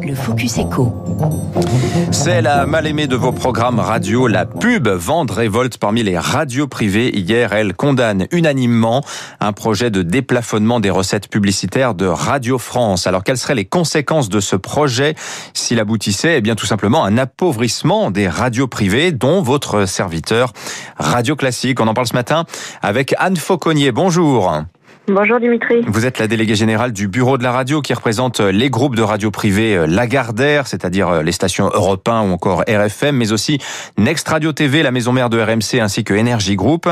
Le Focus Echo. C'est la mal-aimée de vos programmes radio, la pub vente révolte parmi les radios privées. Hier, elle condamne unanimement un projet de déplafonnement des recettes publicitaires de Radio France. Alors, quelles seraient les conséquences de ce projet? S'il aboutissait Eh bien, tout simplement un appauvrissement des radios privées, dont votre serviteur Radio Classique. On en parle ce matin avec Anne Fauconnier. Bonjour. Bonjour Dimitri. Vous êtes la déléguée générale du bureau de la radio qui représente les groupes de radio privés euh, Lagardère, c'est-à-dire euh, les stations Europe 1 ou encore RFM, mais aussi Next Radio TV, la maison mère de RMC, ainsi que Energy Group.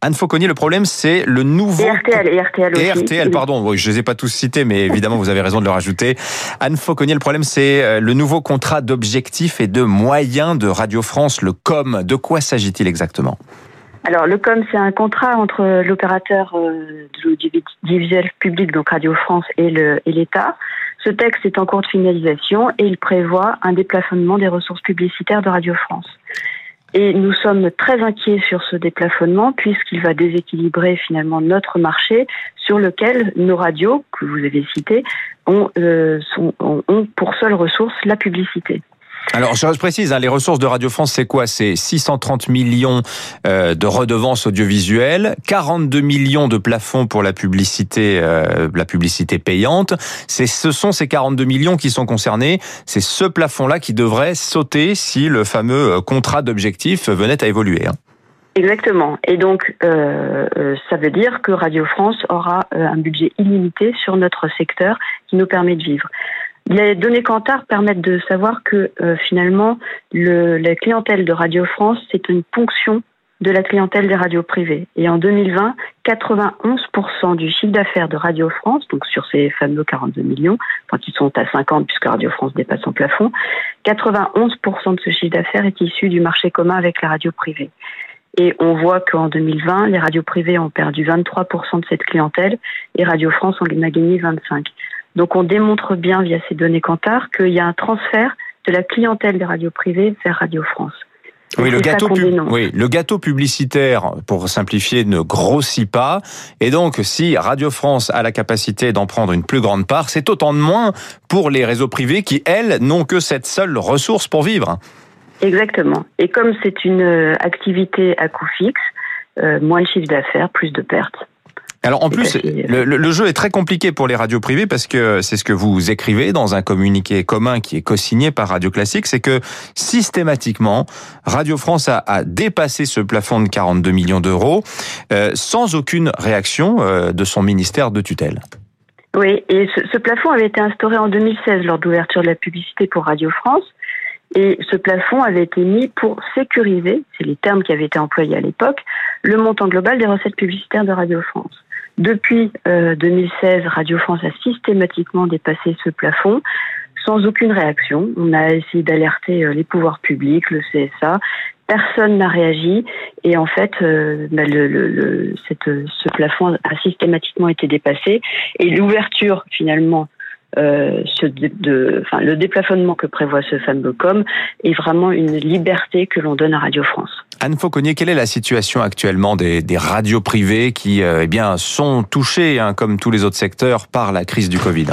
Anne Fauconnier, le problème c'est le nouveau... Et RTL, et RTL aussi. Et RTL, pardon, je les ai pas tous cités, mais évidemment vous avez raison de le rajouter. Anne Fauconnier, le problème c'est euh, le nouveau contrat d'objectifs et de moyens de Radio France, le COM. De quoi s'agit-il exactement? Alors le COM, c'est un contrat entre l'opérateur euh, de l'audiovisuel public, donc Radio France, et l'État. Ce texte est en cours de finalisation et il prévoit un déplafonnement des ressources publicitaires de Radio France. Et nous sommes très inquiets sur ce déplafonnement puisqu'il va déséquilibrer finalement notre marché sur lequel nos radios, que vous avez citées, ont, euh, pour seule ressource la publicité. Alors, je précise, hein, les ressources de Radio France, c'est quoi? C'est 630 millions euh, de redevances audiovisuelles, 42 millions de plafonds pour la publicité, euh, la publicité payante. Ce sont ces 42 millions qui sont concernés. C'est ce plafond-là qui devrait sauter si le fameux euh, contrat d'objectif venait à évoluer. Hein. Exactement. Et donc, ça veut dire que Radio France aura un budget illimité sur notre secteur qui nous permet de vivre. Les données Cantar permettent de savoir que euh, finalement, le, la clientèle de Radio France, c'est une ponction de la clientèle des radios privées. Et en 2020, 91% du chiffre d'affaires de Radio France, donc sur ces fameux 42 millions, enfin qui sont à 50 puisque Radio France dépasse son plafond, 91% de ce chiffre d'affaires est issu du marché commun avec la radio privée. Et on voit qu'en 2020, les radios privées ont perdu 23% de cette clientèle et Radio France en a gagné 25%. Donc on démontre bien via ces données Cantar qu'il y a un transfert de la clientèle des radios privées vers Radio France. Oui le, gâteau oui, le gâteau publicitaire, pour simplifier, ne grossit pas. Et donc, si Radio France a la capacité d'en prendre une plus grande part, c'est autant de moins pour les réseaux privés qui, elles, n'ont que cette seule ressource pour vivre. Exactement. Et comme c'est une euh, activité à coût fixe, euh, moins de chiffre d'affaires, plus de pertes. Alors en plus, le, jeu est très compliqué pour les radios privées parce que c'est ce que vous écrivez dans un communiqué commun qui est co-signé par Radio Classique, c'est que systématiquement, Radio France a, dépassé ce plafond de 42 millions d'euros euh, sans aucune réaction euh, de son ministère de tutelle. Oui, et ce, ce plafond avait été instauré en 2016 lors d'ouverture de la publicité pour Radio France. Et ce plafond avait été mis pour sécuriser, c'est les termes qui avaient été employés à l'époque, le montant global des recettes publicitaires de Radio France. Depuis 2016, euh, Radio France a systématiquement dépassé ce plafond sans aucune réaction. On a essayé d'alerter euh, les pouvoirs publics, le CSA. Personne n'a réagi et en fait, euh, bah, le, ce plafond a systématiquement été dépassé et l'ouverture finalement euh, ce de, enfin, le déplafonnement que prévoit ce fameux com est vraiment une liberté que l'on donne à Radio France. Anne Fauconnier, quelle est la situation actuellement des, des radios privées qui euh, eh bien, sont touchées, hein, comme tous les autres secteurs, par la crise du Covid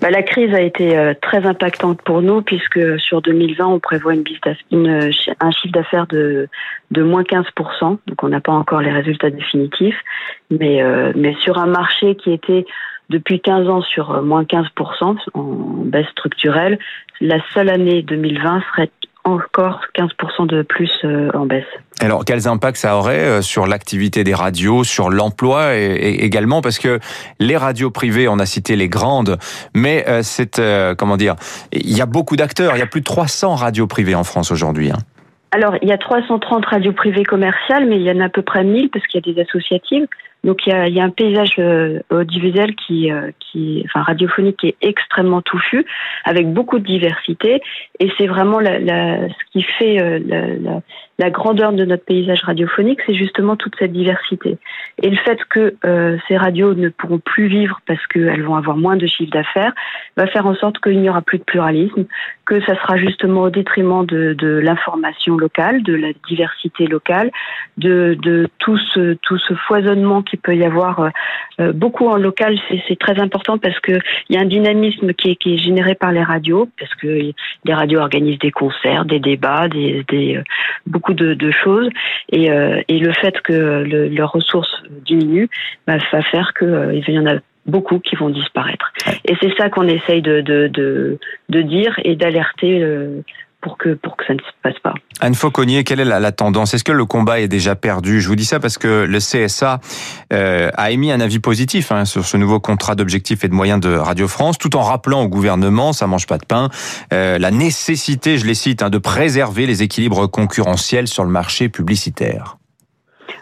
bah, la crise a été euh, très impactante pour nous puisque sur 2020, on prévoit une, une un chiffre d'affaires de, de moins 15%. Donc on n'a pas encore les résultats définitifs. Mais, mais sur un marché qui était depuis 15 ans sur euh, moins 15% en baisse structurelle. La seule année 2020 serait encore 15% de plus euh, en baisse. Alors, quels impacts ça aurait euh, sur l'activité des radios, sur l'emploi et, également parce que les radios privées, on a cité les grandes, mais c'est comment dire, il y a beaucoup d'acteurs, il y a plus de 300 radios privées en France aujourd'hui. Hein. Alors, il y a 330 radios privées commerciales, mais il y en a à peu près 1000 parce qu'il y a des associatives. Donc il y a, y a, un paysage euh, audiovisuel qui, euh, qui, enfin radiophonique qui est extrêmement touffu, avec beaucoup de diversité, et c'est vraiment la, la, ce qui fait euh, la, la, grandeur de notre paysage radiophonique, c'est justement toute cette diversité. Et le fait que ces radios ne pourront plus vivre parce qu'elles vont avoir moins de chiffre d'affaires, va faire en sorte qu'il n'y aura plus de pluralisme, que ça sera justement au détriment de, de l'information locale, de la diversité locale, de, de tout ce tout ce foisonnement qu'il peut y avoir beaucoup en local, c'est très important parce que il y a un dynamisme qui est, qui est généré par les radios, parce que les radios organisent des concerts, des débats, des, des beaucoup de, de, choses, et, et le fait que le, leurs ressources diminuent bah, va faire qu'il y en a beaucoup qui vont disparaître. Et c'est ça qu'on essaye de, de, de, de dire et d'alerter euh, pour que pour que ça ne se passe pas. Anne Fauconnier, quelle est la, tendance? Est-ce que le combat est déjà perdu? Je vous dis ça parce que le CSA euh, a émis un avis positif hein, sur ce nouveau contrat d'objectifs et de moyens de Radio France, tout en rappelant au gouvernement, ça mange pas de pain, euh, la nécessité, je les cite, hein, de préserver les équilibres concurrentiels sur le marché publicitaire.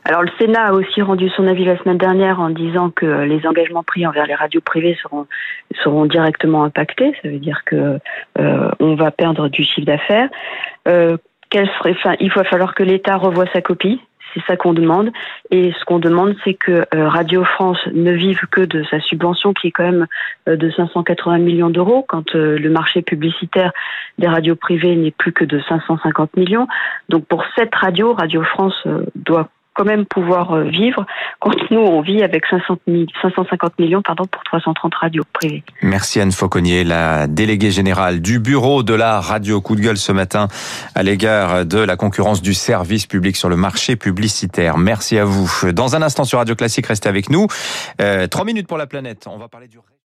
Alors le Sénat a aussi rendu son avis la semaine dernière en disant que les engagements pris envers les radios privées seront seront directement impactés. Ça veut dire que euh, on va perdre du chiffre d'affaires. Euh, enfin, il va falloir que l'État revoie sa copie. C'est ça qu'on demande. Et ce qu'on demande, c'est que euh, Radio France ne vive que de sa subvention qui est quand même euh, de 580 millions d'euros quand le marché publicitaire des radios privées n'est plus que de 550 millions. Donc pour cette radio, Radio France doit quand même pouvoir euh, vivre quand nous on vit avec 500 550 millions pardon pour 330 radios privées. Merci Anne Fauconnier, la déléguée générale du bureau de la radio coup de gueule ce matin à l'égard de la concurrence du service public sur le marché publicitaire. Merci à vous. Dans un instant sur Radio Classique, restez avec nous. Euh, trois minutes pour la planète. On va parler du